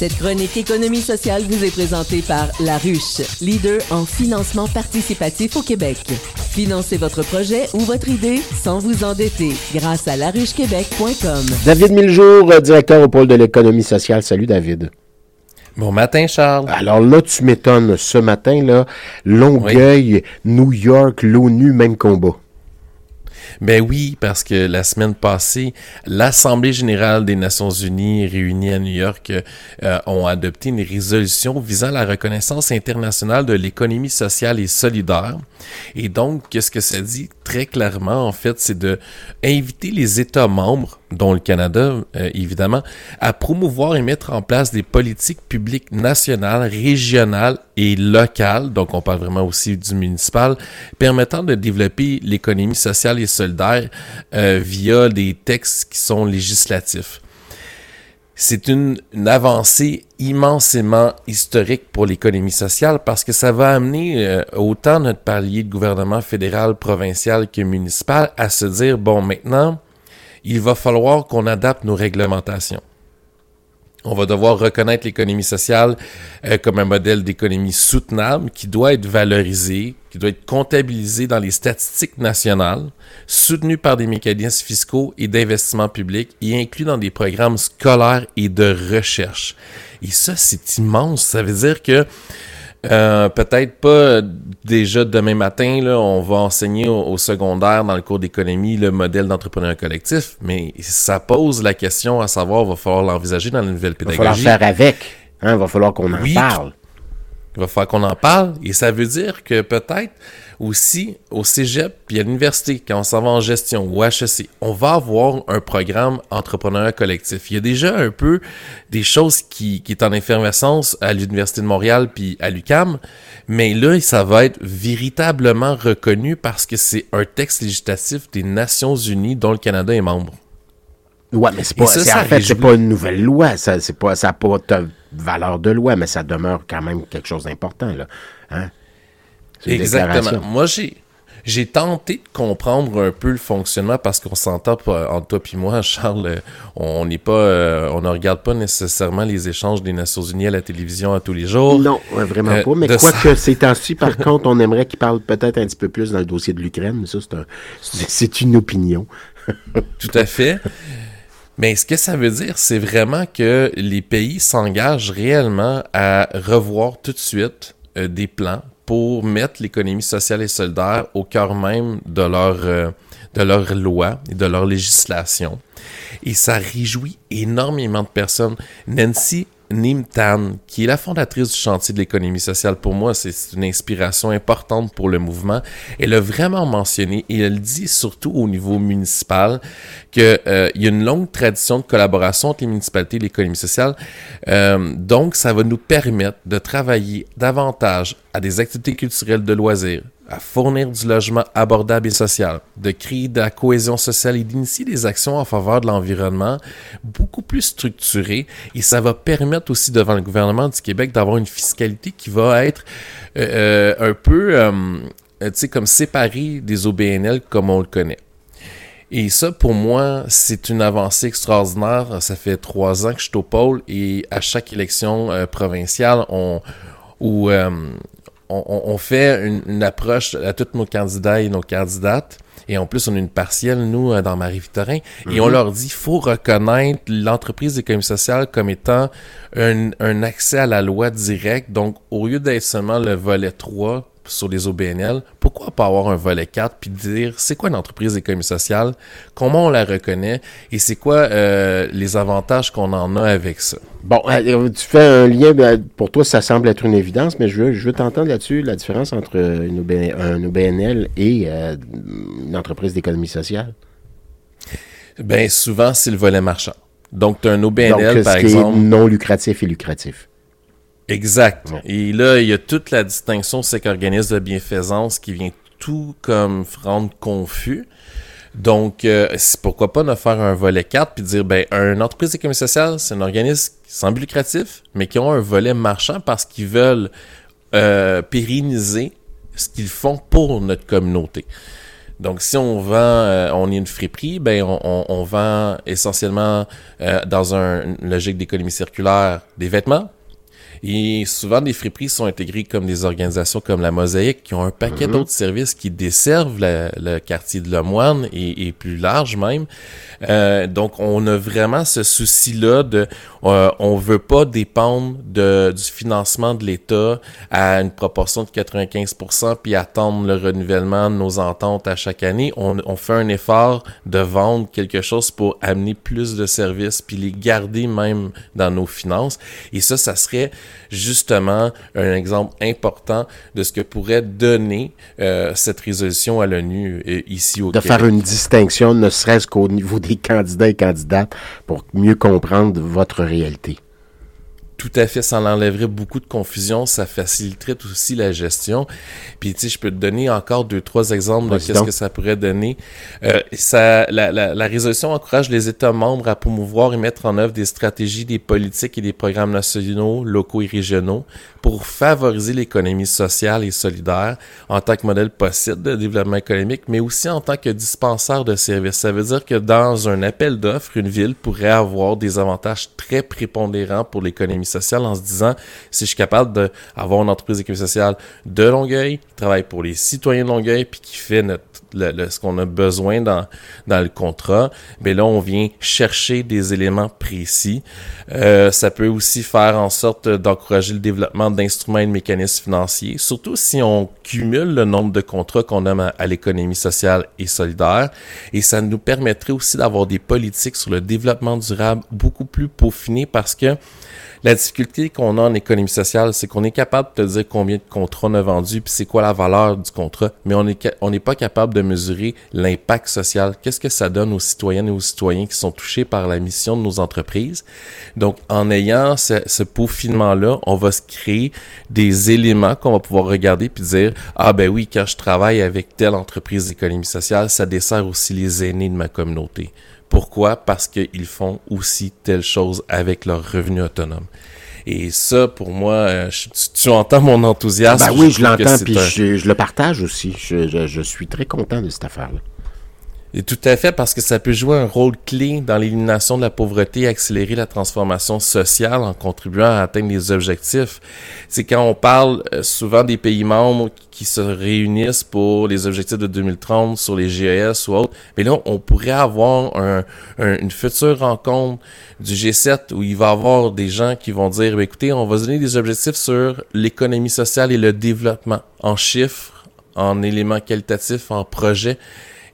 Cette chronique économie sociale vous est présentée par La Ruche, leader en financement participatif au Québec. Financez votre projet ou votre idée sans vous endetter grâce à laruchequebec.com. David Miljour, euh, directeur au pôle de l'économie sociale. Salut David. Bon matin, Charles. Alors là, tu m'étonnes. Ce matin, là, Longueuil, New York, l'ONU, même combat. Ben oui, parce que la semaine passée, l'Assemblée générale des Nations unies réunie à New York euh, ont adopté une résolution visant la reconnaissance internationale de l'économie sociale et solidaire. Et donc, qu'est-ce que ça dit? Très clairement, en fait, c'est de inviter les États membres dont le Canada, euh, évidemment, à promouvoir et mettre en place des politiques publiques nationales, régionales et locales, donc on parle vraiment aussi du municipal, permettant de développer l'économie sociale et solidaire euh, via des textes qui sont législatifs. C'est une, avancée immensément historique pour l'économie sociale parce que ça va amener euh, autant notre palier de gouvernement fédéral, provincial que municipal à se dire, bon, maintenant, il va falloir qu'on adapte nos réglementations. On va devoir reconnaître l'économie sociale euh, comme un modèle d'économie soutenable qui doit être valorisé, qui doit être comptabilisé dans les statistiques nationales, soutenu par des mécanismes fiscaux et d'investissement public et inclus dans des programmes scolaires et de recherche. Et ça, c'est immense. Ça veut dire que euh, peut-être pas déjà demain matin, là, on va enseigner au, secondaire dans le cours d'économie le modèle d'entrepreneur collectif, mais ça pose la question à savoir, va falloir l'envisager dans la nouvelle pédagogie. Il va falloir faire avec. Hein, il va falloir qu'on en parle. Il va falloir qu'on en parle. Et ça veut dire que peut-être aussi au cégep puis à l'université, quand on s'en va en gestion ou HEC, on va avoir un programme entrepreneur collectif. Il y a déjà un peu des choses qui, qui est en effervescence à l'Université de Montréal puis à l'UCAM, mais là, ça va être véritablement reconnu parce que c'est un texte législatif des Nations Unies dont le Canada est membre. Ouais, mais c'est pas, en fait, c'est pas une nouvelle loi. Ça, c'est pas, ça pas valeur de loi, mais ça demeure quand même quelque chose d'important, là. Hein? Exactement. Moi, j'ai, j'ai tenté de comprendre un peu le fonctionnement parce qu'on s'entend entre toi et moi, Charles. Euh, on n'est pas, euh, on ne regarde pas nécessairement les échanges des Nations Unies à la télévision à tous les jours. Non, vraiment euh, pas. Mais quoi que ces temps-ci, par contre, on aimerait qu'il parle peut-être un petit peu plus dans le dossier de l'Ukraine. Ça, c'est, un, c'est une opinion. Tout à fait. Mais ce que ça veut dire, c'est vraiment que les pays s'engagent réellement à revoir tout de suite euh, des plans pour mettre l'économie sociale et solidaire au cœur même de leur, euh, de leur loi et de leur législation. Et ça réjouit énormément de personnes. Nancy Nim Tan, qui est la fondatrice du chantier de l'économie sociale, pour moi, c'est une inspiration importante pour le mouvement. Elle a vraiment mentionné, et elle dit surtout au niveau municipal, qu'il euh, y a une longue tradition de collaboration entre les municipalités et l'économie sociale. Euh, donc, ça va nous permettre de travailler davantage à des activités culturelles de loisirs, à fournir du logement abordable et social, de créer de la cohésion sociale et d'initier des actions en faveur de l'environnement beaucoup plus structurées. Et ça va permettre aussi devant le gouvernement du Québec d'avoir une fiscalité qui va être euh, euh, un peu, euh, tu sais, comme séparée des OBNL comme on le connaît. Et ça, pour moi, c'est une avancée extraordinaire. Ça fait trois ans que je suis au pôle et à chaque élection provinciale, on, où on, fait une, approche à tous nos candidats et nos candidates. Et en plus, on a une partielle, nous, euh, dans Marie-Victorin. Et on mhm. leur dit, faut reconnaître l'entreprise d'économie sociale comme étant un, un, accès à la loi direct. Donc, au lieu d'être seulement le volet 3, sur les OBNL, pourquoi pas avoir un volet 4 puis dire c'est quoi une entreprise d'économie sociale, comment on la reconnaît? Et c'est quoi euh, les avantages qu'on en a avec ça? Bon, euh, tu fais un lien, ben, pour toi ça semble être une évidence, mais je veux, je veux t'entendre là-dessus, la différence entre une un OBNL et euh, une entreprise d'économie sociale. Ben souvent c'est le volet marchand. Donc tu as un OBNL Donc, par exemple. non lucratif et lucratif. Exact. Et là, il y a toute la distinction, c'est qu'organisme de bienfaisance qui vient tout comme rendre confus. Donc, euh, pourquoi pas ne faire un volet 4 puis dire, ben, une entreprise d'économie sociale, c'est un organisme sans but lucratif, mais qui ont un volet marchand parce qu'ils veulent euh, pérenniser ce qu'ils font pour notre communauté. Donc, si on vend, euh, on est une friperie, ben on, on, on vend essentiellement euh, dans un, une logique d'économie circulaire des vêtements, et souvent, des friperies sont intégrées comme des organisations comme la Mosaïque qui ont un paquet mhm. d'autres services qui desservent le quartier de Lemoine et, et plus large même. Euh, donc, on a vraiment ce souci-là de, euh, on veut pas dépendre de, du financement de l'État à une proportion de 95% puis attendre le renouvellement de nos ententes à chaque année. On, on fait un effort de vendre quelque chose pour amener plus de services puis les garder même dans nos finances. Et ça, ça serait justement un exemple important de ce que pourrait donner euh, cette résolution à l'ONU euh, ici au de Québec. De faire une distinction, ne serait-ce qu'au niveau des candidats et candidates, pour mieux comprendre votre réalité. Tout à fait, ça enlèverait beaucoup de confusion, ça faciliterait aussi la gestion. Puis tu sais, je peux te donner encore deux, trois exemples de qu'est-ce que ça pourrait donner. Euh, ça, la, la, la, résolution encourage les États membres à promouvoir et mettre en œuvre des stratégies, des politiques et des programmes nationaux, locaux et régionaux pour favoriser l'économie sociale et solidaire en tant que modèle possible de développement économique, mais aussi en tant que dispensaire de services. Ça veut dire que dans un appel d'offres, une ville pourrait avoir des avantages très prépondérants pour l'économie sociale en se disant si je suis capable d'avoir une entreprise d'économie sociale de Longueuil, qui travaille pour les citoyens de Longueuil, puis qui fait notre le, ce qu'on a besoin dans, dans le contrat, mais là, on vient chercher des éléments précis. Euh, ça peut aussi faire en sorte d'encourager le développement d'instruments et de mécanismes financiers, surtout si on cumule le nombre de contrats qu'on a à, l'économie sociale et solidaire. Et ça nous permettrait aussi d'avoir des politiques sur le développement durable beaucoup plus peaufinées parce que la difficulté qu'on a en économie sociale, c'est qu'on est capable de te dire combien de contrats on a vendus, puis c'est quoi la valeur du contrat, mais on n'est on n'est pas capable de mesurer l'impact social. Qu'est-ce que ça donne aux citoyennes et aux citoyens qui sont touchés par la mission de nos entreprises? Donc, en ayant ce, ce peaufinement-là, on va se créer des éléments qu'on va pouvoir regarder puis dire, ah ben oui, quand je travaille avec telle entreprise d'économie sociale, ça dessert aussi les aînés de ma communauté. Pourquoi? Parce qu'ils font aussi telle chose avec leur revenu autonome. Et ça, pour moi, euh, tu, entends mon enthousiasme. Ben oui, je, l'entends, puis je, je, le partage aussi. Je, je suis très content de cette affaire-là. Et tout à fait, parce que ça peut jouer un rôle clé dans l'élimination de la pauvreté et accélérer la transformation sociale en contribuant à atteindre les objectifs. C'est quand on parle euh, souvent des pays membres qui se réunissent pour les objectifs de 2030 sur les GES ou autres, mais là, on pourrait avoir un, une future rencontre du G7 où il va y avoir des gens qui vont dire, ben, écoutez, on va donner des objectifs sur l'économie sociale et le développement en chiffres, en éléments qualitatifs, en projets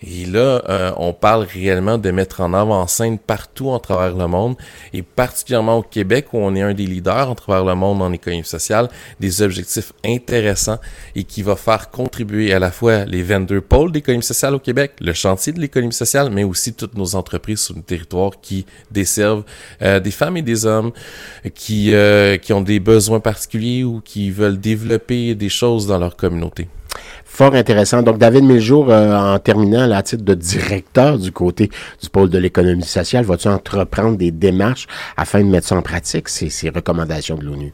et là, euh, on parle réellement de mettre en avant-scène partout en travers le monde, et particulièrement au Québec, où on est un des leaders en travers le monde en économie sociale, des objectifs intéressants et qui va faire contribuer à la fois les 22 pôles d'économie sociale au Québec, le chantier de l'économie sociale, mais aussi toutes nos entreprises sur le territoire qui desservent euh, des femmes et des hommes qui, euh, qui ont des besoins particuliers ou qui veulent développer des choses dans leur communauté. Fort intéressant. Donc, David Miljour, euh, en terminant la titre de directeur du côté du pôle de l'économie sociale, vas-tu entreprendre des démarches afin de mettre ça en pratique, ces, ces recommandations de l'ONU?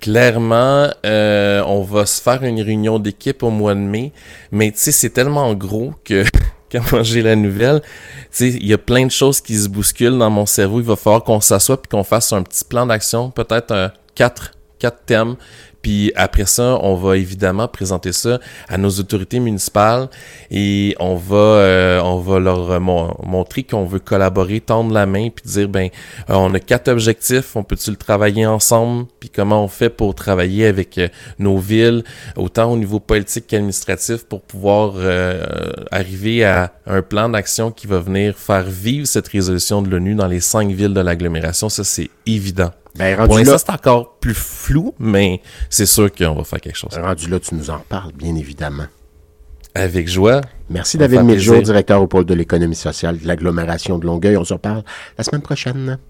Clairement, euh, on va se faire une réunion d'équipe au mois de mai, mais tu sais, c'est tellement gros que quand j'ai la nouvelle, tu sais, il y a plein de choses qui se bousculent dans mon cerveau. Il va falloir qu'on s'assoie puis qu'on fasse un petit plan d'action, peut-être un quatre quatre thèmes puis après ça, on va évidemment présenter ça à nos autorités municipales et on va euh, on va leur montrer qu'on veut collaborer, tendre la main puis dire ben euh, on a quatre objectifs, on peut-tu le travailler ensemble? Puis comment on fait pour travailler avec euh, nos villes autant au niveau politique qu'administratif pour pouvoir arriver à un plan d'action qui va venir faire vivre cette résolution de l'ONU dans les cinq villes de l'agglomération, ça c'est évident. Ben, rendu Pour l'instant, c'est encore plus flou, mais c'est sûr qu'on va faire quelque chose. Rendu là, tu nous en parles, bien évidemment. Avec joie. Merci David Miljour, directeur au pôle de l'économie sociale de l'agglomération de Longueuil. On se reparle la semaine prochaine.